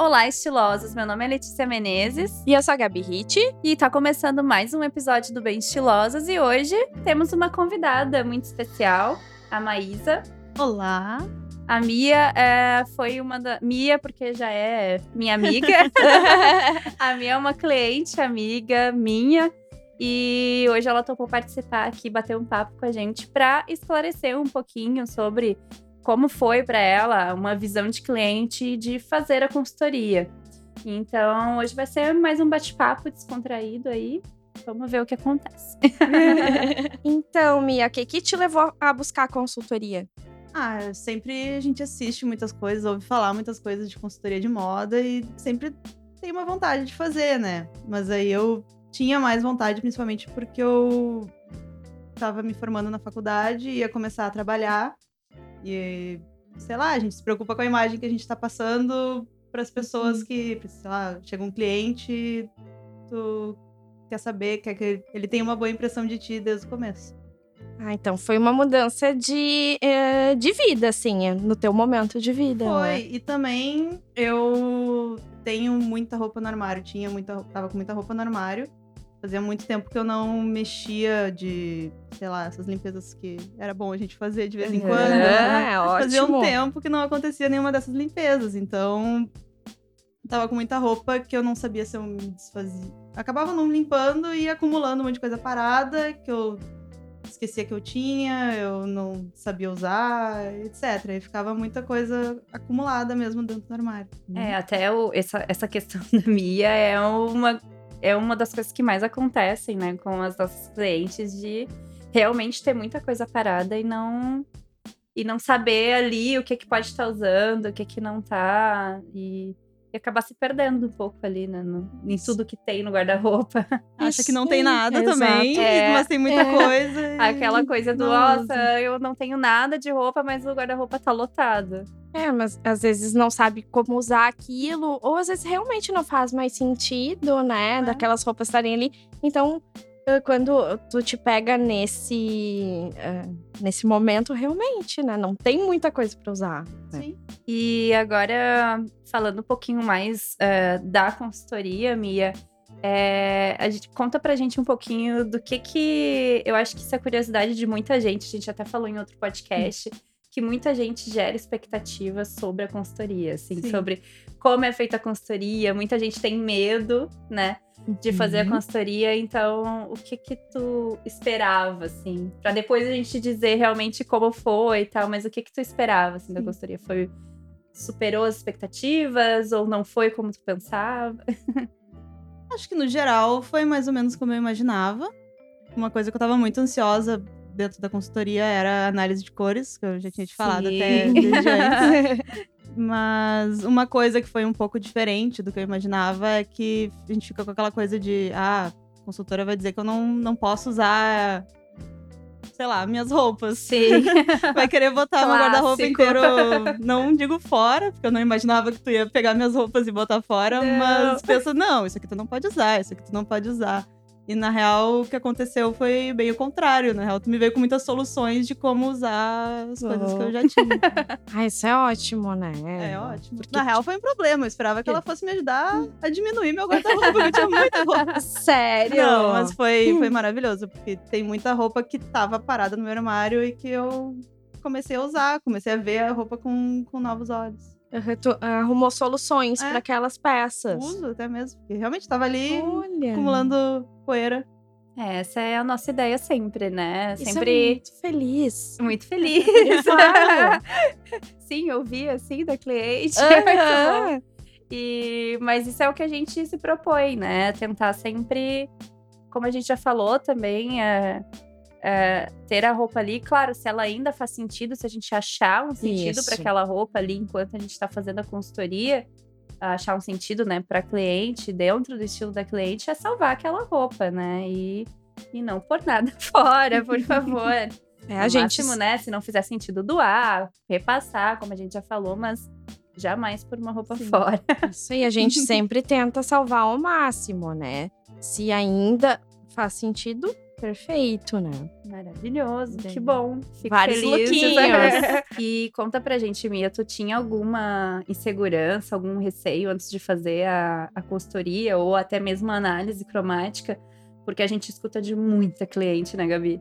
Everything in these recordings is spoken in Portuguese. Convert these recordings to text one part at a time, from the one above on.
Olá, estilosos! Meu nome é Letícia Menezes E eu sou a Gabi Hit. e tá começando mais um episódio do Bem Estilosas e hoje temos uma convidada muito especial, a Maísa. Olá. A Mia é, foi uma da. Mia, porque já é minha amiga. a Mia é uma cliente, amiga minha. E hoje ela topou participar aqui, bater um papo com a gente para esclarecer um pouquinho sobre como foi para ela uma visão de cliente de fazer a consultoria. Então, hoje vai ser mais um bate-papo descontraído aí. Vamos ver o que acontece. então, Mia, o que, que te levou a buscar a consultoria? Ah, sempre a gente assiste muitas coisas, ouve falar muitas coisas de consultoria de moda e sempre tem uma vontade de fazer, né? Mas aí eu tinha mais vontade, principalmente porque eu tava me formando na faculdade, ia começar a trabalhar e, sei lá, a gente se preocupa com a imagem que a gente tá passando para as pessoas que, sei lá, chega um cliente, tu quer saber, quer que ele tenha uma boa impressão de ti desde o começo. Ah, então foi uma mudança de, eh, de vida, assim, no teu momento de vida. Foi, né? e também eu tenho muita roupa no armário, tinha muita, tava com muita roupa no armário. Fazia muito tempo que eu não mexia de, sei lá, essas limpezas que era bom a gente fazer de vez em quando. É, Fazia um ótimo. tempo que não acontecia nenhuma dessas limpezas, então tava com muita roupa que eu não sabia se eu me desfazia. Acabava não limpando e acumulando um monte de coisa parada que eu esquecia que eu tinha, eu não sabia usar, etc. E ficava muita coisa acumulada mesmo dentro do armário. É, até o- essa, essa questão da Mia é uma, é uma das coisas que mais acontecem, né, com as nossas clientes, de realmente ter muita coisa parada e não e não saber ali o que que pode estar usando, o que que não tá, e, e acabar se perdendo um pouco ali, né, no- em tudo que tem no guarda-roupa. Acha que não tem nada exato. também, É, mas tem muita é. coisa. e Aquela coisa do, nossa, usa. eu não tenho nada de roupa, mas o guarda-roupa tá lotado. É, mas às vezes não sabe como usar aquilo, ou às vezes realmente não faz mais sentido, né? É. Daquelas roupas estarem ali. Então, quando tu te pega nesse, eh, nesse momento, realmente, né? Não tem muita coisa pra usar. Sim. E agora, falando um pouquinho mais eh, da consultoria, Mia, eh, a gente conta pra gente um pouquinho do que que. Eu acho que isso é curiosidade de muita gente, a gente até falou em outro podcast, que muita gente gera expectativas sobre a consultoria, assim, Sim. sobre como é feita a consultoria. Muita gente tem medo, né? De fazer a Uhum. consultoria, então o que que tu esperava, assim? Pra depois a gente dizer realmente como foi e tal, mas o que que tu esperava, assim, da consultoria? Foi superou as expectativas ou não foi como tu pensava? Acho que no geral foi mais ou menos como eu imaginava. Uma coisa que eu tava muito ansiosa dentro da consultoria era a análise de cores, que eu já tinha te falado Sim. até desde antes. Mas uma coisa que foi um pouco diferente do que eu imaginava é que a gente fica com aquela coisa de, ah, a consultora vai dizer que eu não, não posso usar, sei lá, minhas roupas. Sim. Vai querer botar meu guarda-roupa inteiro, não digo fora, porque eu não imaginava que tu ia pegar minhas roupas e botar fora, Não. mas pensa, não, isso aqui tu não pode usar, isso aqui tu não pode usar. E na real, o que aconteceu foi bem o contrário. Na real, tu me veio com muitas soluções de como usar as coisas que eu já tinha. Ah, isso é ótimo, né? É ótimo. Porque, Na real, foi um problema. Eu esperava que ela fosse me ajudar a diminuir meu guarda-roupa, porque eu tinha muita roupa. Sério? Não, mas foi, foi maravilhoso, porque tem muita roupa que tava parada no meu armário e que eu comecei a usar, comecei a ver a roupa com, com novos olhos. Arrumou soluções É. para aquelas peças. Uso até mesmo, porque realmente tava ali Olha. acumulando poeira. É, essa é a nossa ideia sempre, né? Isso é Sempre muito feliz. muito feliz. Claro. Sim, eu vi assim da cliente. É. Aham. E, mas isso é o que a gente se propõe, né? Tentar sempre, como a gente já falou também, é, é, ter a roupa ali. Claro, se ela ainda faz sentido, se a gente achar um sentido para aquela roupa ali enquanto a gente está fazendo a consultoria, achar um sentido, né, para cliente, dentro do estilo da cliente, é salvar aquela roupa, né? E, e não por nada fora, por favor. É, No a gente máximo, né? Se não fizer sentido doar, repassar, como a gente já falou, mas jamais por uma roupa Sim. fora. Isso aí, a gente sempre tenta salvar ao máximo, né? Se ainda faz sentido, perfeito, né? Maravilhoso, Bem, que bom. Fico vários feliz. lookinhos. e conta pra gente, Mia, tu tinha alguma insegurança, algum receio antes de fazer a, a consultoria ou até mesmo a análise cromática? Porque a gente escuta de muita cliente, né, Gabi?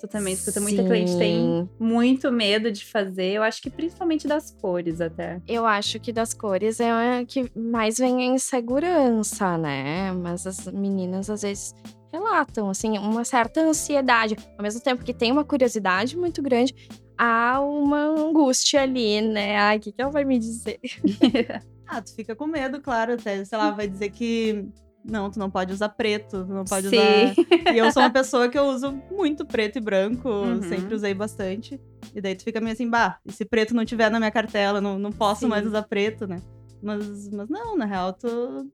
Tu também escuta muita cliente, tem Sim. muito medo de fazer. Eu acho que principalmente das cores até. Eu acho que das cores é a que mais vem a insegurança, né? Mas as meninas às vezes relatam, assim, uma certa ansiedade. Ao mesmo tempo que tem uma curiosidade muito grande, há uma angústia ali, né? Ai, o que, que ela vai me dizer? Ah, tu fica com medo, claro, até, sei lá, vai dizer que não, tu não pode usar preto, tu não pode Sim. usar. E eu sou uma pessoa que eu uso muito preto e branco, Uhum. sempre usei bastante. E daí tu fica meio assim, bah, e se preto não tiver na minha cartela, não, não posso Sim. mais usar preto, né? Mas, mas não, na real, tu,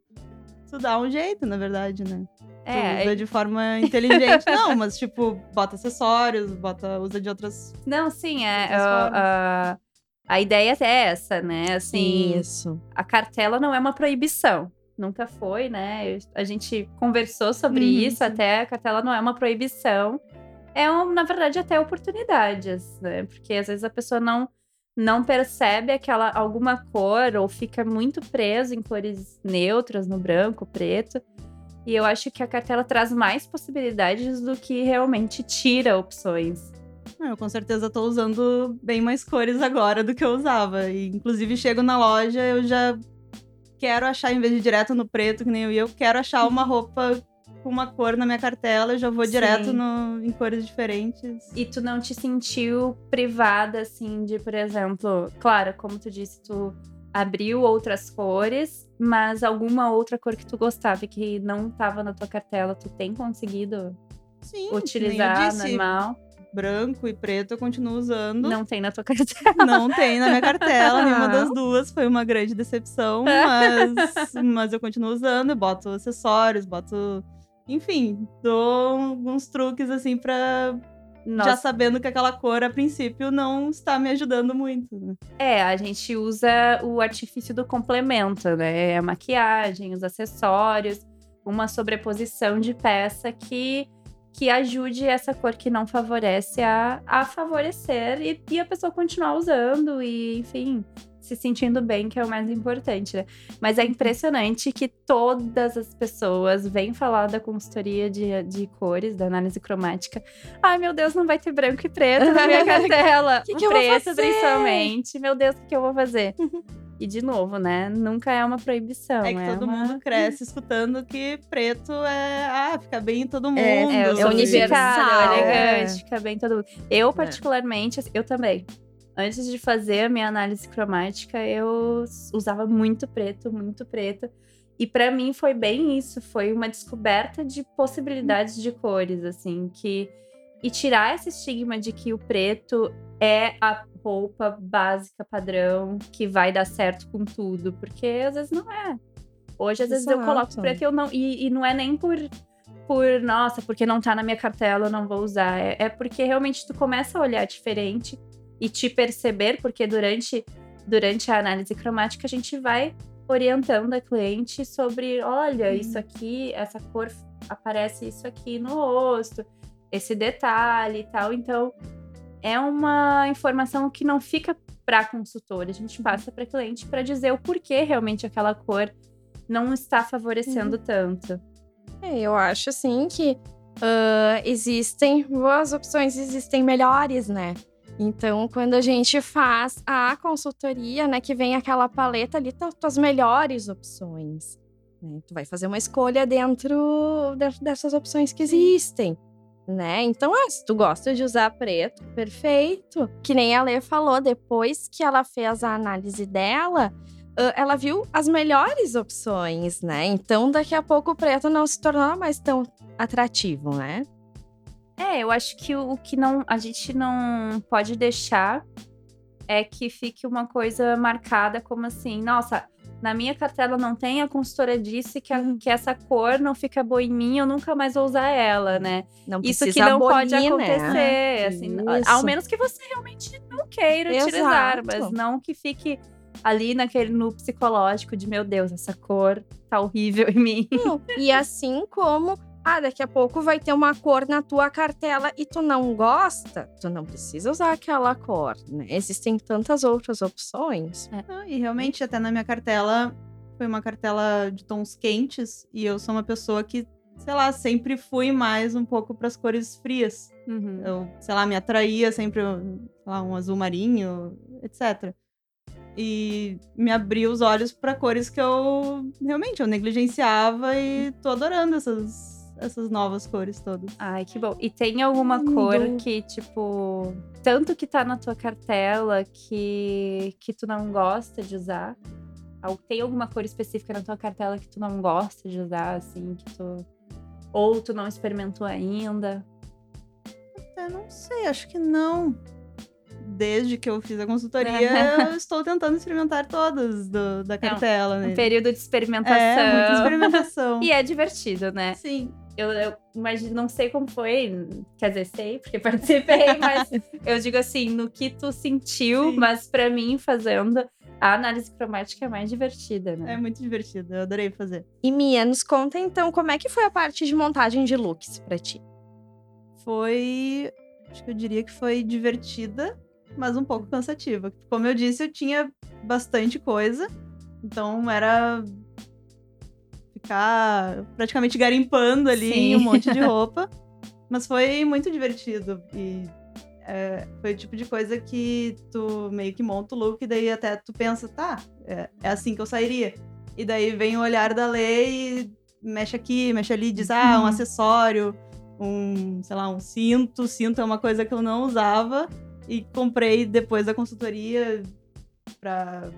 tu dá um jeito, na verdade, né? É, usa de forma inteligente. não, mas tipo, bota acessórios, bota, usa de outras. Não, sim, é. outras a- formas. a- ideia é essa, né? Assim, Isso. a cartela não é uma proibição. Nunca foi, né? A gente conversou sobre Uhum, isso, sim. até a cartela não é uma proibição. É, um, na verdade, até oportunidades, né? Porque às vezes a pessoa não, não percebe aquela alguma cor ou fica muito preso em cores neutras, no branco, preto. E eu acho que a cartela traz mais possibilidades do que realmente tira opções. Ah, Eu com certeza tô usando bem mais cores agora do que eu usava. E, inclusive, chego na loja, eu já quero achar, em vez de ir direto no preto, que nem eu ia, eu quero achar uma roupa com uma cor na minha cartela, eu já vou Sim. direto no, em cores diferentes. E tu não te sentiu privada, assim, de, por exemplo, claro, como tu disse, tu abriu outras cores, mas alguma outra cor que tu gostava e que não tava na tua cartela, tu tem conseguido Sim, utilizar disse, normal? branco e preto eu continuo usando. Não tem na tua cartela. Não tem na minha cartela, nenhuma das duas. Foi uma grande decepção, mas, mas eu continuo usando, eu boto acessórios, boto. Enfim, dou alguns truques assim pra. Já Nossa, sabendo que aquela cor, a princípio, não está me ajudando muito. né? é, a gente usa o artifício do complemento, né? A maquiagem, os acessórios, uma sobreposição de peça que que ajude essa cor que não favorece a, a favorecer e, e a pessoa continuar usando e, enfim, se sentindo bem, que é o mais importante, né? Mas é impressionante que todas as pessoas vêm falar da consultoria de, de cores, da análise cromática. Ai, meu Deus, não vai ter branco e preto na minha cartela. Que o que eu vou preto, fazer? principalmente. Meu Deus, o que, que eu vou fazer? E, de novo, né? Nunca é uma proibição. É que todo uma- mundo cresce escutando que preto é. Ah, fica bem em todo mundo. É, É, o É unificado, é universal. elegante, fica bem todo mundo. Eu, particularmente, assim, eu também. Antes de fazer a minha análise cromática, eu usava muito preto, muito preto. E pra mim foi bem isso, foi uma descoberta de possibilidades de cores, assim, que e tirar esse estigma de que o preto é a roupa básica padrão que vai dar certo com tudo, porque às vezes não é. Hoje às vezes eu coloco Exato. preto e eu não e, e não é nem por por nossa, porque não tá na minha cartela, eu não vou usar. É, é porque realmente tu começa a olhar diferente e te perceber, porque durante durante a análise cromática a gente vai orientando a cliente sobre, olha, isso aqui, essa cor aparece isso aqui no rosto, esse detalhe e tal. Então, é uma informação que não fica para consultor, a gente passa para cliente para dizer o porquê realmente aquela cor não está favorecendo tanto. É, eu acho assim que ah, existem boas opções, existem melhores, né? Então, quando a gente faz a consultoria, né, que vem aquela paleta ali, tá tuas melhores opções. Né? Tu vai fazer uma escolha dentro, dentro dessas opções que existem. Né? Então, ah, se tu gosta de usar preto, perfeito. Que nem a Lê falou, depois que ela fez a análise dela, ela viu as melhores opções, né? Então, daqui a pouco o preto não se tornou mais tão atrativo, né? É, eu acho que o, o que não a gente não pode deixar é que fique uma coisa marcada como assim, nossa, na minha cartela não tem, a consultora disse que, a, uhum. que essa cor não fica boa em mim, eu nunca mais vou usar ela, né? Não Isso que não abolir, pode acontecer, né? assim, ao menos que você realmente não queira Exato. utilizar, mas não que fique ali naquele no psicológico de meu Deus, essa cor tá horrível em mim. e assim como ah, daqui a pouco vai ter uma cor na tua cartela e tu não gosta, tu não precisa usar aquela cor, né? Existem tantas outras opções. É. Ah, e realmente, até na minha cartela, foi uma cartela de tons quentes e eu sou uma pessoa que, sei lá, sempre fui mais um pouco para as cores frias. Uhum. Eu, sei lá, me atraía sempre, lá, um azul marinho, etc e me abriu os olhos para cores que eu realmente eu negligenciava e tô adorando essas essas novas cores todas. Ai, que bom. E tem alguma Lindo. cor que, tipo, tanto que tá na tua cartela que, que tu não gosta de usar? Tem alguma cor específica na tua cartela que tu não gosta de usar, assim, que tu. Ou tu não experimentou ainda? Até não sei, acho que não desde que eu fiz a consultoria, eu estou tentando experimentar todas do, da cartela. Né? Um período de experimentação. É, muita experimentação. e é divertido, né? Sim. Eu, eu imagino, não sei como foi, quer dizer, sei, porque participei, mas eu digo assim, no que tu sentiu, Sim. mas para mim, fazendo, a análise cromática é mais divertida, né? É muito divertida, eu adorei fazer. E Mia, nos conta então como é que foi a parte de montagem de looks para ti? Foi, acho que eu diria que foi divertida, mas um pouco cansativa. Como eu disse, eu tinha bastante coisa, então era ficar praticamente garimpando ali Sim. um monte de roupa. Mas foi muito divertido. E é, foi o tipo de coisa que tu meio que monta o look e daí até tu pensa, tá, é, é assim que eu sairia. E daí vem o olhar da lei e mexe aqui, mexe ali, diz, ah, um uhum. acessório, um, sei lá, um cinto. Cinto é uma coisa que eu não usava e comprei depois da consultoria pra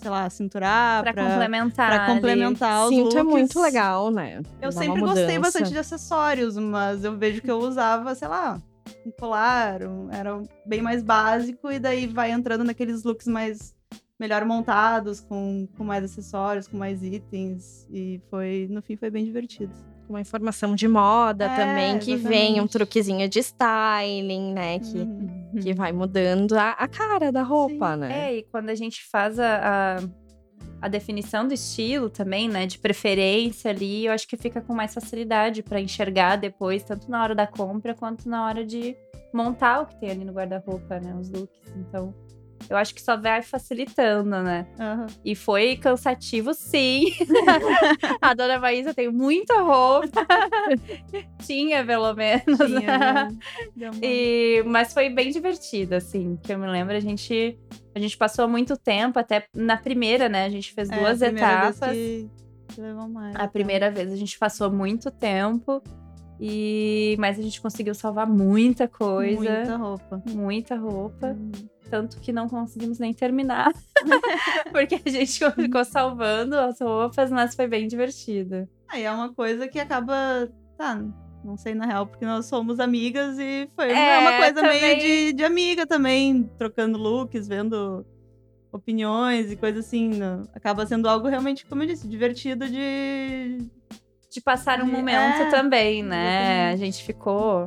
sei lá, cinturar. Pra, pra complementar. Pra complementar ali. os Cinto é muito legal, né? Eu Dá sempre gostei bastante de acessórios, mas eu vejo que eu usava, sei lá, um colar, um, era bem mais básico, e daí vai entrando naqueles looks mais melhor montados, com, com mais acessórios, com mais itens. E foi, no fim, foi bem divertido uma informação de moda é, também, que exatamente. vem um truquezinho de styling, né? Que, uhum. que vai mudando a, a cara da roupa, Sim. né? É, e quando a gente faz a, a, a, definição do estilo também, né? De preferência ali, eu acho que fica com mais facilidade para enxergar depois, tanto na hora da compra quanto na hora de montar o que tem ali no guarda-roupa, né? Os looks. Então eu acho que só vai facilitando, né? Uhum. E foi cansativo, sim. a dona Maísa tem muita roupa. Tinha, pelo menos. Tinha, né? e, mas foi bem divertido, assim. Que eu me lembro, a gente, a gente passou muito tempo, até na primeira, né? A gente fez é, duas etapas. Mais. A então. primeira vez a gente passou muito tempo. E mas a gente conseguiu salvar muita coisa. Muita roupa. Muita roupa. Hum tanto que não conseguimos nem terminar. porque a gente ficou salvando as roupas, mas foi bem divertido. Aí é uma coisa que acaba. Tá, não sei na real, porque nós somos amigas e foi é, uma coisa também... meio de, de amiga também, trocando looks, vendo opiniões e coisa assim. Né? Acaba sendo algo realmente, como eu disse, divertido de. De passar um de... momento é, também, né? Exatamente. A gente ficou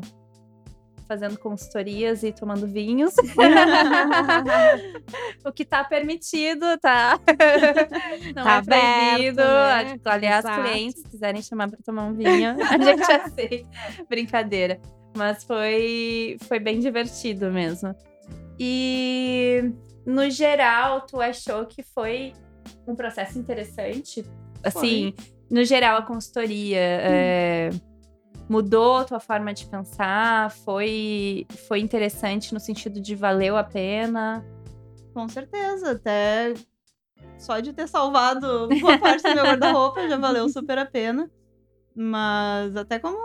fazendo consultorias e tomando vinhos. o que tá permitido, tá? Não tá é proibido. Né? Aliás, Exato. clientes, se quiserem chamar para tomar um vinho, a gente aceita. Brincadeira. Mas foi, foi bem divertido mesmo. E no geral, tu achou que foi um processo interessante? Assim, foi. no geral, a consultoria. Hum. É mudou a tua forma de pensar? Foi, foi interessante no sentido de valeu a pena? Com certeza, até só de ter salvado boa parte do meu guarda-roupa já valeu super a pena. Mas até como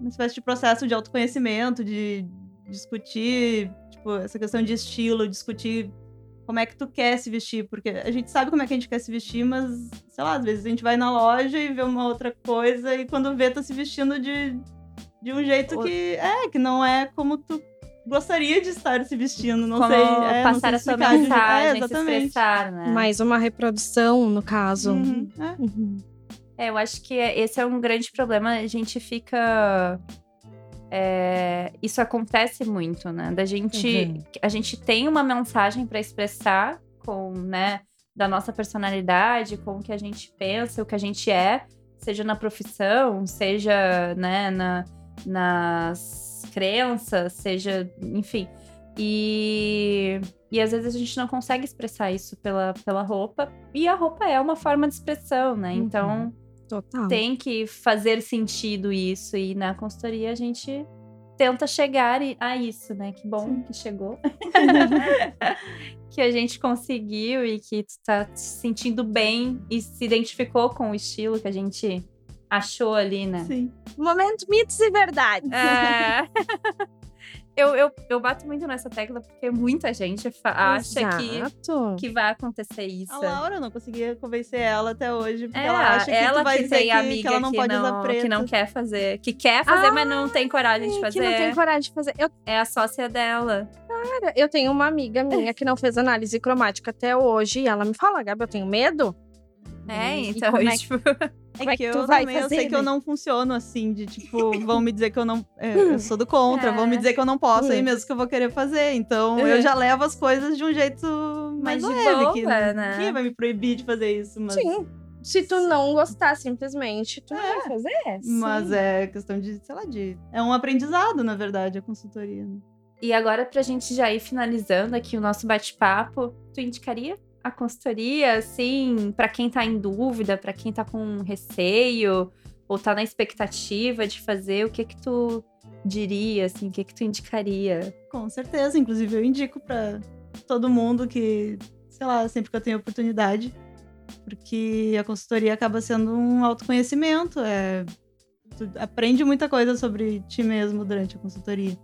uma espécie de processo de autoconhecimento, de discutir, tipo, essa questão de estilo, discutir como é que tu quer se vestir, porque a gente sabe como é que a gente quer se vestir, mas, sei lá, às vezes a gente vai na loja e vê uma outra coisa e quando vê tá se vestindo de, de um jeito que é, que não é como tu gostaria de estar se vestindo, não Como sei. é, não passar sei a sua mensagem, É, se exatamente. expressar, né? Mais uma reprodução, no caso. Uhum, é. Uhum. É, eu acho que esse é um grande problema. A gente fica. É, isso acontece muito, né? Da gente. Uhum. A gente tem uma mensagem para expressar com, né? Da nossa personalidade, com o que a gente pensa, o que a gente é, seja na profissão, seja, né, na, nas crenças, seja, enfim. E, e às vezes a gente não consegue expressar isso pela, pela roupa. E a roupa é uma forma de expressão, né? Uhum. Total. tem que fazer sentido isso. E na consultoria a gente tenta chegar a isso, né? Que bom que chegou. que a gente conseguiu e que tu tá se sentindo bem e se identificou com o estilo que a gente achou ali, né? Sim. Momento mitos e verdades. É. eu, eu, eu bato muito nessa tecla porque muita gente acha que, Exato. que vai acontecer isso. A Laura, eu não conseguia convencer ela até hoje, porque É, ela acha que ela tu vai que dizer tem que, amiga que ela não pode usar preto. que não quer fazer, que quer fazer, mas não tem coragem de Que fazer. não tem coragem de fazer. Eu, É a sócia dela. cara, eu tenho uma amiga minha que não fez análise cromática até hoje. E ela me fala, Gabi, eu tenho medo? É, E então, como é tipo, Como é que eu também, eu fazer, sei que eu né? não funciono assim, de tipo, vão me dizer que eu não. é, eu sou do contra, É. vão me dizer que eu não posso, aí Hum. mesmo que eu vou querer fazer. Então Uhum. eu já levo as coisas de um jeito mais Mais de leve, boa, que né? ninguém vai me proibir de fazer isso, mas. Sim. Se tu não gostar, simplesmente, tu não vai fazer. Mas Sim. é questão de, sei lá, de. É um aprendizado, na verdade, a consultoria. né? E agora, pra gente já ir finalizando aqui o nosso bate-papo, tu indicaria a consultoria, assim, pra quem tá em dúvida, pra quem tá com receio, ou tá na expectativa de fazer, o que que tu diria, assim, o que que tu indicaria? Com certeza, inclusive eu indico pra todo mundo que, sei lá, sempre que eu tenho oportunidade, porque a consultoria acaba sendo um autoconhecimento, é tu aprende muita coisa sobre ti mesmo durante a consultoria.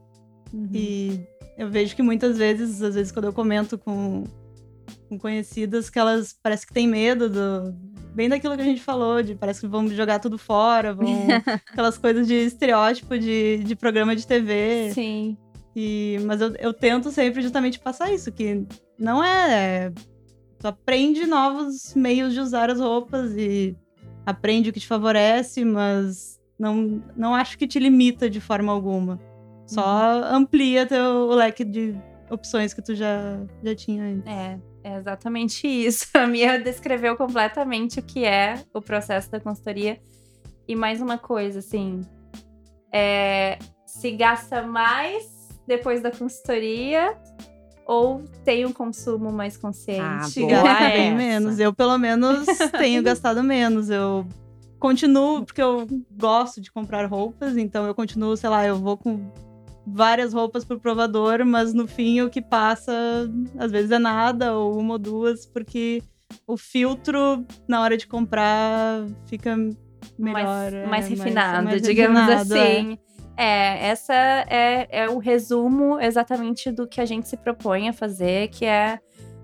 E eu vejo que muitas vezes, às vezes quando eu comento com, com conhecidas, que elas parece que têm medo do bem daquilo que a gente falou, de parece que vão jogar tudo fora, vão aquelas coisas de estereótipo de, de programa de TV. Sim. E, mas eu, eu tento sempre justamente passar isso, que não é, é. Tu aprende novos meios de usar as roupas e aprende o que te favorece, mas não, não acho que te limita de forma alguma. Só amplia teu o leque de opções que tu já, já tinha antes. É, é exatamente isso. A Mia descreveu completamente o que é o processo da consultoria. E mais uma coisa, assim, é, se gasta mais depois da consultoria ou tem um consumo mais consciente? Ah, boa bem essa. menos. Eu, pelo menos, tenho gastado menos. Eu continuo, porque eu gosto de comprar roupas, então eu continuo, sei lá, eu vou com várias roupas pro provador, mas no fim o que passa, às vezes é nada, ou uma ou duas, porque o filtro, na hora de comprar, fica melhor. mais, é, mais refinado, mais digamos refinado, é. assim. É. essa é, é o resumo exatamente do que a gente se propõe a fazer, que é,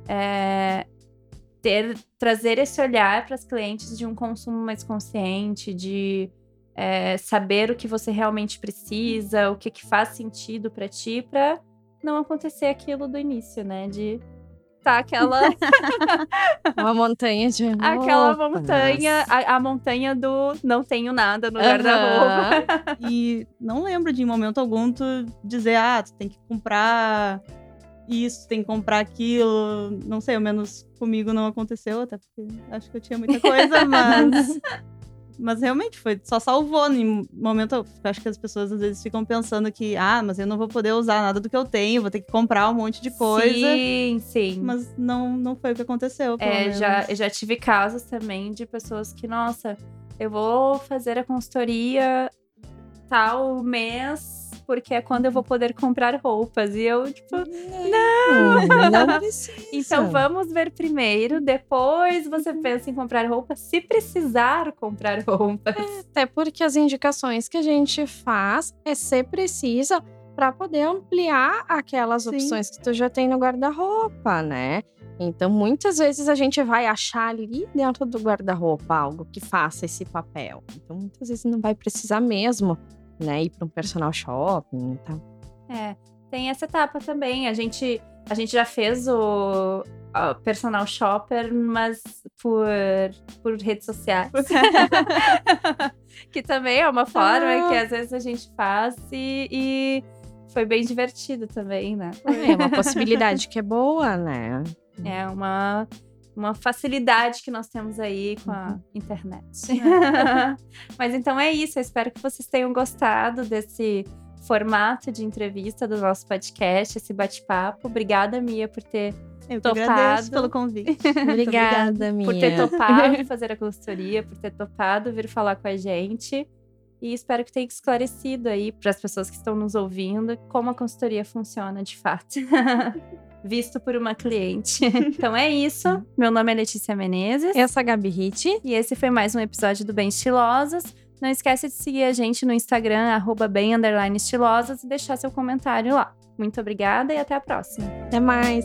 é ter, trazer esse olhar para as clientes de um consumo mais consciente, de é, saber o que você realmente precisa, o que, que faz sentido para ti, para não acontecer aquilo do início, né? De tá aquela Uma montanha de. aquela roupas. montanha, a, a montanha do não tenho nada no Aham. guarda-roupa. E não lembro de em momento algum tu dizer, ah, tu tem que comprar isso, tem que comprar aquilo. Não sei, ao menos comigo não aconteceu, até porque acho que eu tinha muita coisa, mas. Mas realmente foi, só salvou. Em momento, acho que as pessoas às vezes ficam pensando que, ah, mas eu não vou poder usar nada do que eu tenho, vou ter que comprar um monte de coisa. Sim, sim. Mas não, não foi o que aconteceu. É, já, eu já tive casos também de pessoas que, nossa, eu vou fazer a consultoria tal mês, porque é quando eu vou poder comprar roupas. E eu, tipo, Não, não precisa. então vamos ver primeiro, depois você pensa em comprar roupas, se precisar comprar roupas. Até porque as indicações que a gente faz é ser precisa para poder ampliar aquelas Sim. opções que tu já tem no guarda-roupa, né? Então, muitas vezes a gente vai achar ali dentro do guarda-roupa algo que faça esse papel. Então, muitas vezes não vai precisar mesmo, né, ir para um personal shopping e tal. É, tem essa etapa também. A gente, a gente já fez o, a personal shopper, mas por, por redes sociais. que também é uma forma Ah. que às vezes a gente faz e, e foi bem divertido também, né? É uma possibilidade que é boa, né? É uma, uma facilidade que nós temos aí com a internet. Mas então é isso. Eu espero que vocês tenham gostado desse formato de entrevista do nosso podcast, esse bate-papo. Obrigada, Mia, por ter, Eu Topado. pelo convite. Obrigada, minha. por ter topado fazer a consultoria, por ter topado vir falar com a gente. E espero que tenha esclarecido aí para as pessoas que estão nos ouvindo como a consultoria funciona de fato. Visto por uma cliente. Então é isso. Meu nome é Letícia Menezes. Eu sou a Gabi Hit. E esse foi mais um episódio do Bem Estilosas. Não esquece de seguir a gente no Instagram, arroba bem estilosas, e deixar seu comentário lá. Muito obrigada e até a próxima. Até mais.